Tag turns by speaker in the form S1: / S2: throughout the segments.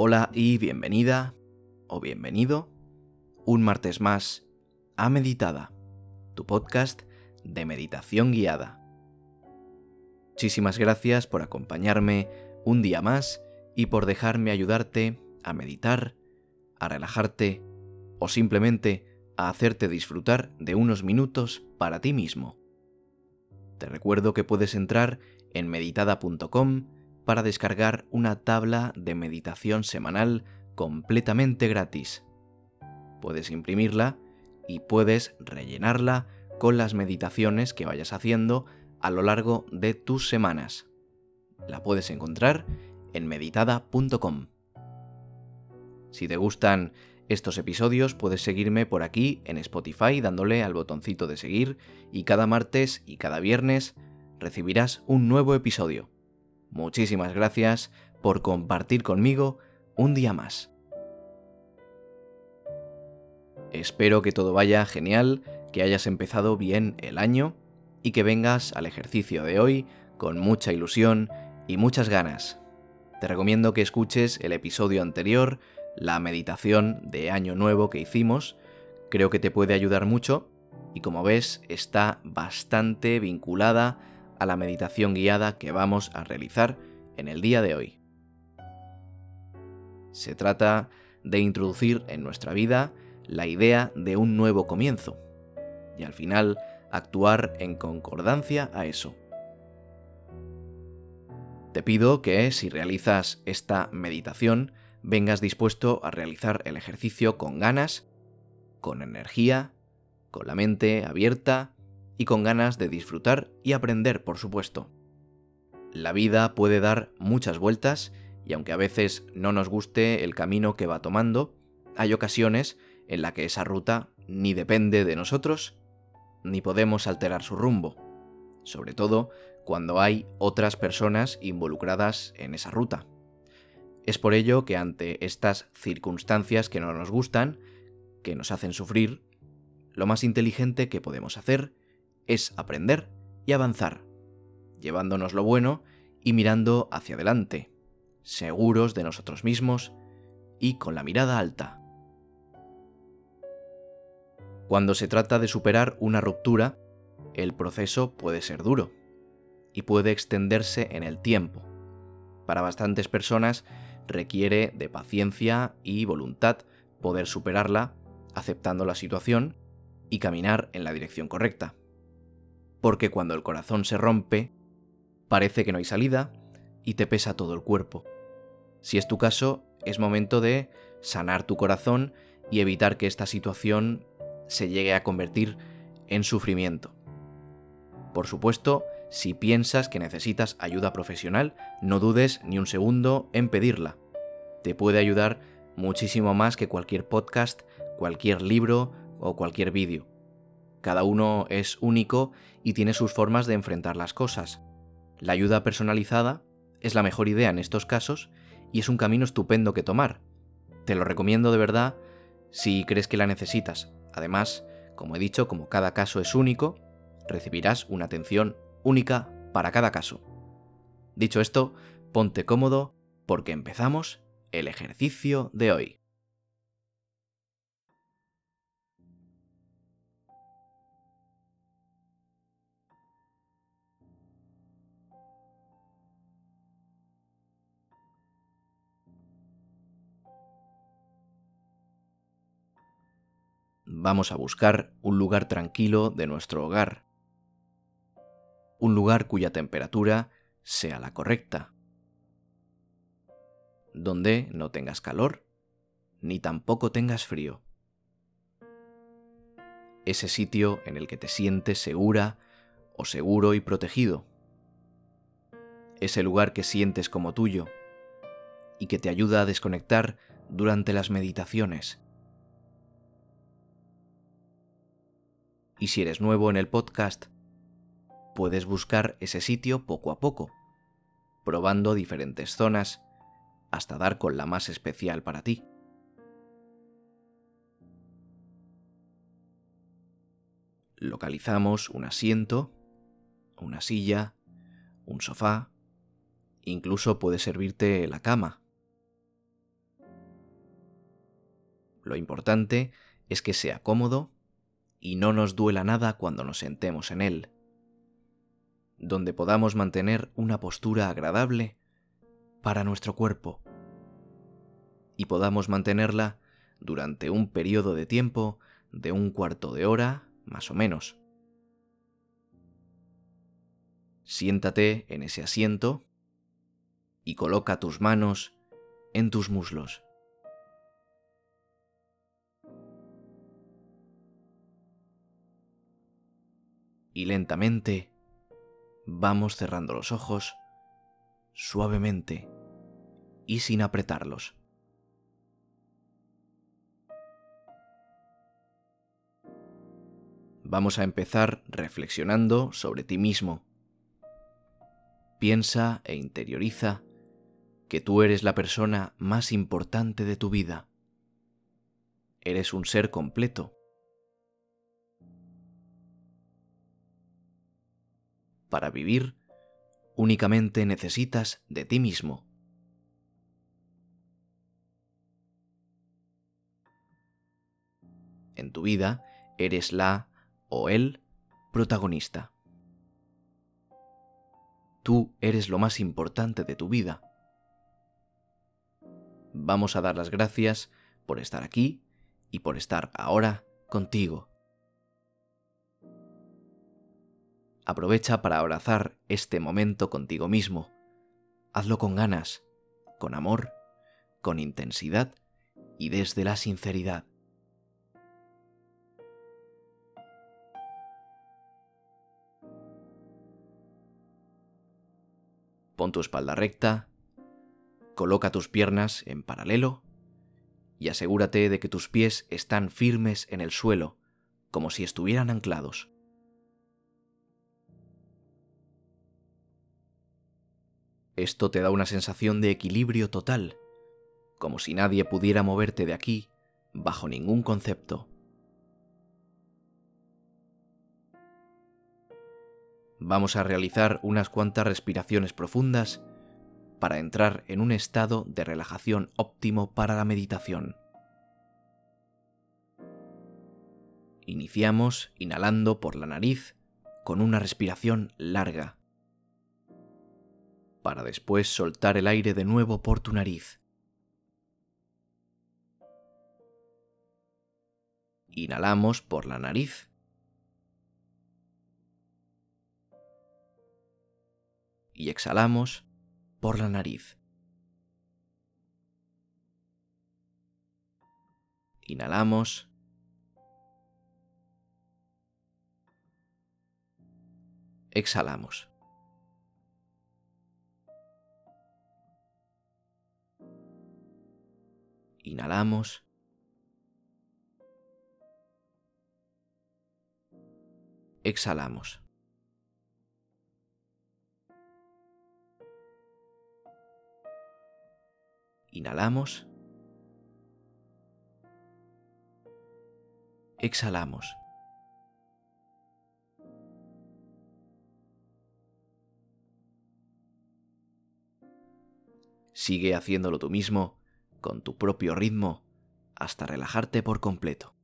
S1: Hola y bienvenida o bienvenido un martes más a Meditada, tu podcast de meditación guiada. Muchísimas gracias por acompañarme un día más y por dejarme ayudarte a meditar, a relajarte o simplemente a hacerte disfrutar de unos minutos para ti mismo. Te recuerdo que puedes entrar en meditada.com para descargar una tabla de meditación semanal completamente gratis. Puedes imprimirla y puedes rellenarla con las meditaciones que vayas haciendo a lo largo de tus semanas. La puedes encontrar en meditada.com. Si te gustan estos episodios puedes seguirme por aquí en Spotify dándole al botoncito de seguir y cada martes y cada viernes recibirás un nuevo episodio. Muchísimas gracias por compartir conmigo un día más. Espero que todo vaya genial, que hayas empezado bien el año y que vengas al ejercicio de hoy con mucha ilusión y muchas ganas. Te recomiendo que escuches el episodio anterior, la meditación de Año Nuevo que hicimos, creo que te puede ayudar mucho y como ves está bastante vinculada a la meditación guiada que vamos a realizar en el día de hoy. Se trata de introducir en nuestra vida la idea de un nuevo comienzo y al final actuar en concordancia a eso. Te pido que si realizas esta meditación vengas dispuesto a realizar el ejercicio con ganas, con energía, con la mente abierta y con ganas de disfrutar y aprender, por supuesto. La vida puede dar muchas vueltas y aunque a veces no nos guste el camino que va tomando, hay ocasiones en la que esa ruta ni depende de nosotros, ni podemos alterar su rumbo, sobre todo cuando hay otras personas involucradas en esa ruta. Es por ello que ante estas circunstancias que no nos gustan, que nos hacen sufrir, lo más inteligente que podemos hacer es aprender y avanzar, llevándonos lo bueno y mirando hacia adelante, seguros de nosotros mismos y con la mirada alta. Cuando se trata de superar una ruptura, el proceso puede ser duro y puede extenderse en el tiempo. Para bastantes personas requiere de paciencia y voluntad poder superarla aceptando la situación y caminar en la dirección correcta porque cuando el corazón se rompe, parece que no hay salida y te pesa todo el cuerpo. Si es tu caso, es momento de sanar tu corazón y evitar que esta situación se llegue a convertir en sufrimiento. Por supuesto, si piensas que necesitas ayuda profesional, no dudes ni un segundo en pedirla. Te puede ayudar muchísimo más que cualquier podcast, cualquier libro o cualquier vídeo. Cada uno es único y tiene sus formas de enfrentar las cosas. La ayuda personalizada es la mejor idea en estos casos y es un camino estupendo que tomar. Te lo recomiendo de verdad si crees que la necesitas. Además, como he dicho, como cada caso es único, recibirás una atención única para cada caso. Dicho esto, ponte cómodo porque empezamos el ejercicio de hoy. Vamos a buscar un lugar tranquilo de nuestro hogar, un lugar cuya temperatura sea la correcta, donde no tengas calor ni tampoco tengas frío. Ese sitio en el que te sientes segura o seguro y protegido. Ese lugar que sientes como tuyo y que te ayuda a desconectar durante las meditaciones Y si eres nuevo en el podcast, puedes buscar ese sitio poco a poco, probando diferentes zonas hasta dar con la más especial para ti. Localizamos un asiento, una silla, un sofá, incluso puede servirte la cama. Lo importante es que sea cómodo y no nos duela nada cuando nos sentemos en él, donde podamos mantener una postura agradable para nuestro cuerpo y podamos mantenerla durante un periodo de tiempo de un cuarto de hora más o menos. Siéntate en ese asiento y coloca tus manos en tus muslos. Y lentamente vamos cerrando los ojos suavemente y sin apretarlos. Vamos a empezar reflexionando sobre ti mismo. Piensa e interioriza que tú eres la persona más importante de tu vida. Eres un ser completo. Para vivir, únicamente necesitas de ti mismo. En tu vida eres la o el protagonista. Tú eres lo más importante de tu vida. Vamos a dar las gracias por estar aquí y por estar ahora contigo. Aprovecha para abrazar este momento contigo mismo. Hazlo con ganas, con amor, con intensidad y desde la sinceridad. Pon tu espalda recta, coloca tus piernas en paralelo y asegúrate de que tus pies están firmes en el suelo, como si estuvieran anclados. Esto te da una sensación de equilibrio total, como si nadie pudiera moverte de aquí bajo ningún concepto. vamos a realizar unas cuantas respiraciones profundas para entrar en un estado de relajación óptimo para la meditación. Iniciamos inhalando por la nariz con una respiración larga, para después soltar el aire de nuevo por tu nariz. Inhalamos por la nariz y exhalamos por la nariz. Inhalamos. Exhalamos. Inhalamos. Exhalamos. Inhalamos. Exhalamos. Sigue haciéndolo tú mismo, con tu propio ritmo, hasta relajarte por completo.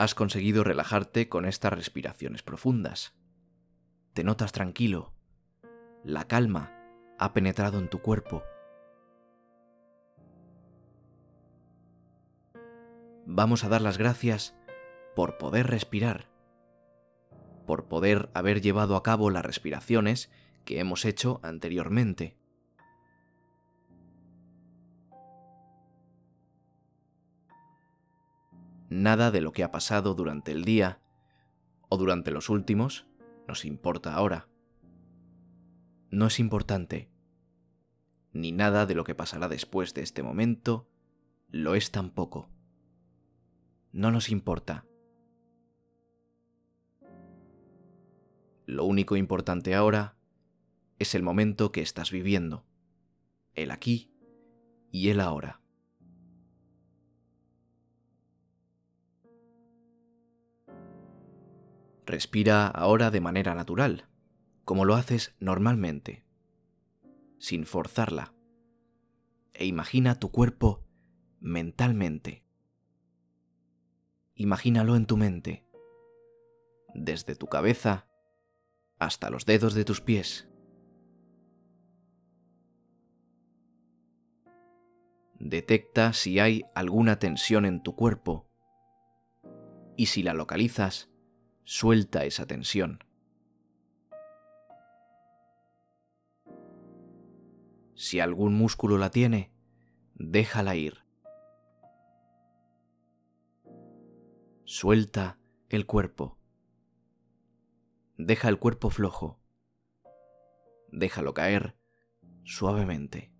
S1: Has conseguido relajarte con estas respiraciones profundas. Te notas tranquilo. La calma ha penetrado en tu cuerpo. Vamos a dar las gracias por poder respirar, por poder haber llevado a cabo las respiraciones que hemos hecho anteriormente. Nada de lo que ha pasado durante el día o durante los últimos nos importa ahora. No es importante. ni nada de lo que pasará después de este momento lo es tampoco. No nos importa. Lo único importante ahora es el momento que estás viviendo, el aquí y el ahora. Respira ahora de manera natural, como lo haces normalmente, sin forzarla, e imagina tu cuerpo mentalmente. Imagínalo en tu mente, desde tu cabeza hasta los dedos de tus pies. Detecta si hay alguna tensión en tu cuerpo y si la localizas, suelta esa tensión. Si algún músculo la tiene, déjala ir. Suelta el cuerpo. Deja el cuerpo flojo. Déjalo caer suavemente.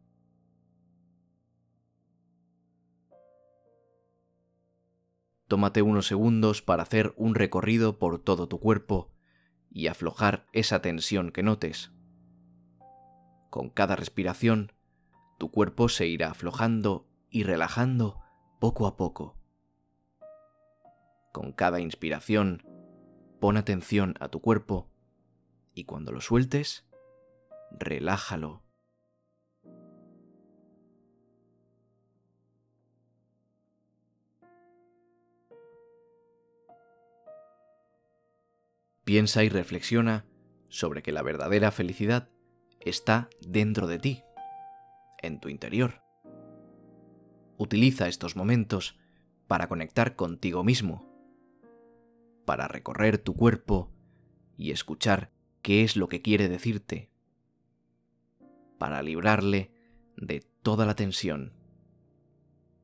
S1: Tómate unos segundos para hacer un recorrido por todo tu cuerpo y aflojar esa tensión que notes. Con cada respiración, tu cuerpo se irá aflojando y relajando poco a poco. Con cada inspiración, pon atención a tu cuerpo y cuando lo sueltes, relájalo Piensa y reflexiona sobre que la verdadera felicidad está dentro de ti, en tu interior. Utiliza estos momentos para conectar contigo mismo, para recorrer tu cuerpo y escuchar qué es lo que quiere decirte, para librarle de toda la tensión.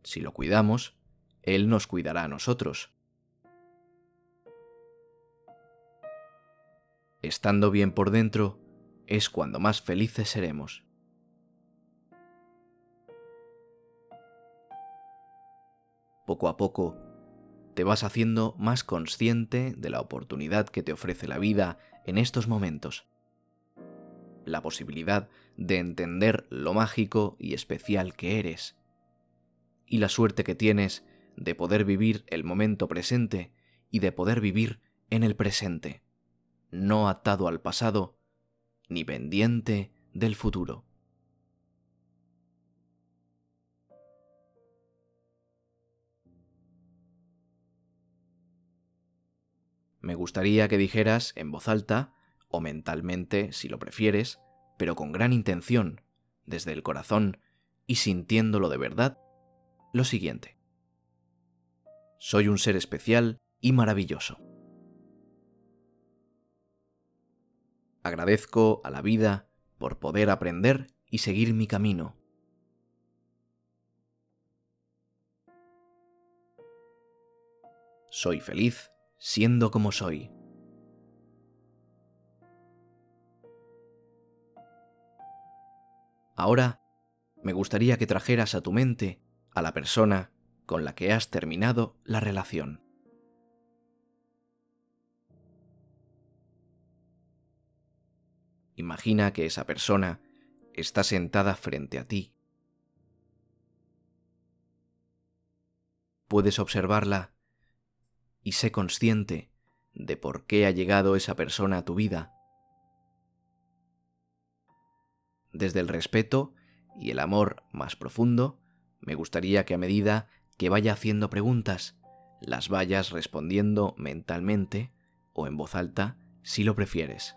S1: Si lo cuidamos, Él nos cuidará a nosotros. Estando bien por dentro, es cuando más felices seremos. Poco a poco, te vas haciendo más consciente de la oportunidad que te ofrece la vida en estos momentos. La posibilidad de entender lo mágico y especial que eres. Y la suerte que tienes de poder vivir el momento presente y de poder vivir en el presente no atado al pasado, ni pendiente del futuro. Me gustaría que dijeras en voz alta, o mentalmente, si lo prefieres, pero con gran intención, desde el corazón y sintiéndolo de verdad, lo siguiente. Soy un ser especial y maravilloso. Agradezco a la vida por poder aprender y seguir mi camino. Soy feliz siendo como soy. Ahora me gustaría que trajeras a tu mente a la persona con la que has terminado la relación. Imagina que esa persona está sentada frente a ti. Puedes observarla y sé consciente de por qué ha llegado esa persona a tu vida. Desde el respeto y el amor más profundo, me gustaría que a medida que vaya haciendo preguntas, las vayas respondiendo mentalmente o en voz alta si lo prefieres.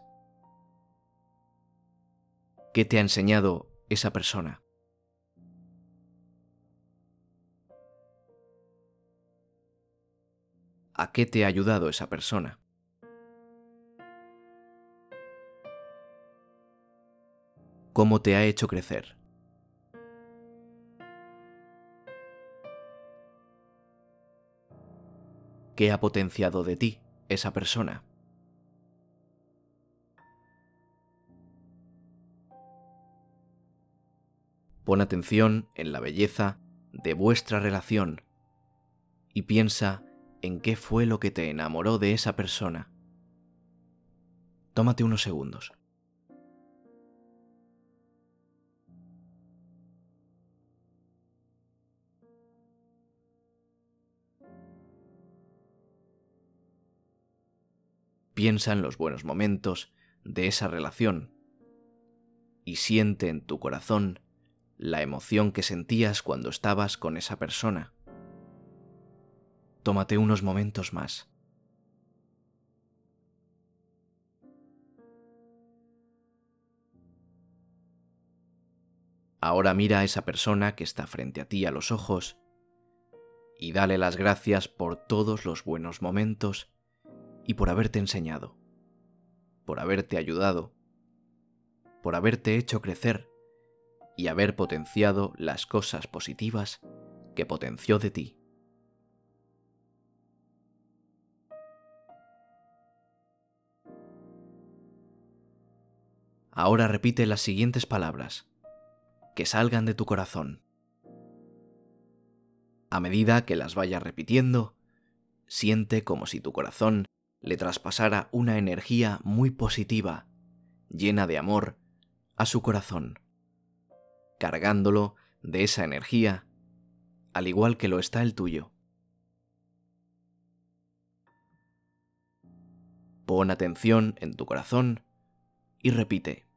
S1: ¿Qué te ha enseñado esa persona? ¿A qué te ha ayudado esa persona? ¿Cómo te ha hecho crecer? ¿Qué ha potenciado de ti esa persona? Pon atención en la belleza de vuestra relación y piensa en qué fue lo que te enamoró de esa persona. Tómate unos segundos. Piensa en los buenos momentos de esa relación y siente en tu corazón la emoción que sentías cuando estabas con esa persona. Tómate unos momentos más. Ahora mira a esa persona que está frente a ti a los ojos y dale las gracias por todos los buenos momentos y por haberte enseñado, por haberte ayudado, por haberte hecho crecer y haber potenciado las cosas positivas que potenció de ti. Ahora repite las siguientes palabras que salgan de tu corazón. A medida que las vayas repitiendo, siente como si tu corazón le traspasara una energía muy positiva, llena de amor, a su corazón, cargándolo de esa energía, al igual que lo está el tuyo. Pon atención en tu corazón y repite.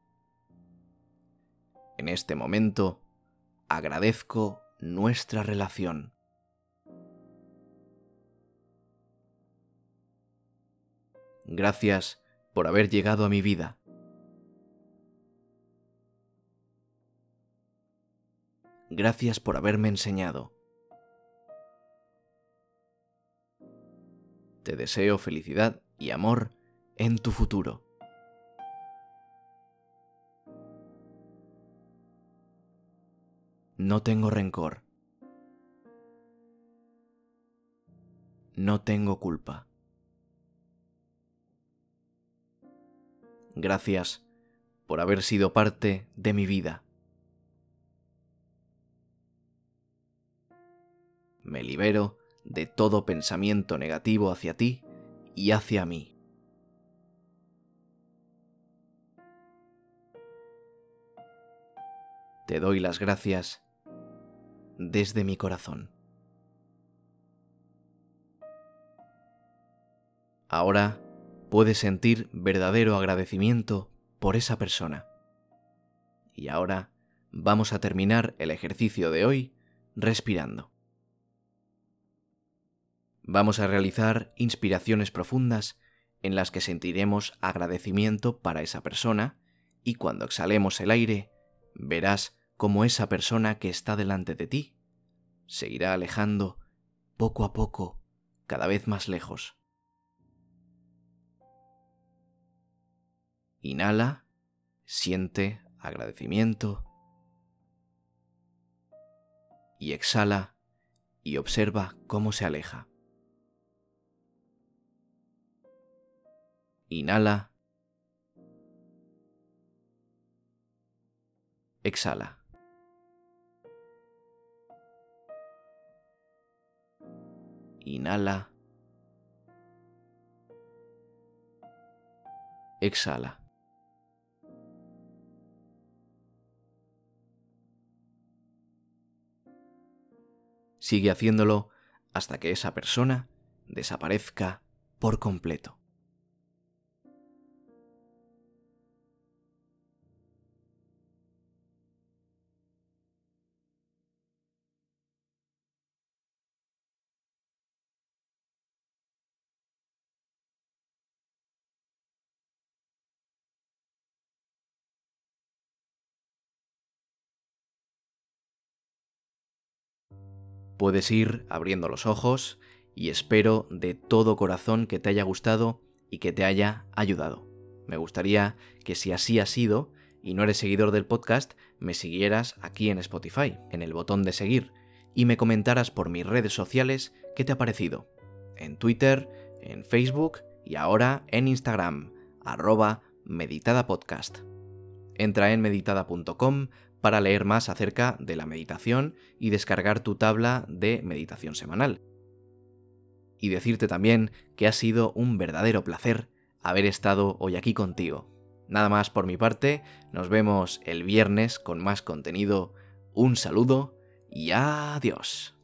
S1: En este momento agradezco nuestra relación. Gracias por haber llegado a mi vida. Gracias por haberme enseñado. Te deseo felicidad y amor en tu futuro. No tengo rencor. No tengo culpa. Gracias por haber sido parte de mi vida. Me libero de todo pensamiento negativo hacia ti y hacia mí. Te doy las gracias desde mi corazón. Ahora puedes sentir verdadero agradecimiento por esa persona. Y ahora vamos a terminar el ejercicio de hoy respirando. Vamos a realizar inspiraciones profundas en las que sentiremos agradecimiento para esa persona y cuando exhalemos el aire verás como esa persona que está delante de ti se irá alejando poco a poco, cada vez más lejos. Inhala, siente agradecimiento y exhala y observa cómo se aleja. Inhala. Exhala. Inhala. Exhala. Sigue haciéndolo hasta que esa persona desaparezca por completo. Puedes ir abriendo los ojos y espero de todo corazón que te haya gustado y que te haya ayudado. Me gustaría que si así ha sido y no eres seguidor del podcast, me siguieras aquí en Spotify, en el botón de seguir, y me comentaras por mis redes sociales qué te ha parecido. En Twitter, en Facebook y ahora en Instagram, arroba meditadapodcast. Entra en meditada.com para leer más acerca de la meditación y descargar tu tabla de meditación semanal. Y decirte también que ha sido un verdadero placer haber estado hoy aquí contigo. Nada más por mi parte, nos vemos el viernes con más contenido. Un saludo y adiós.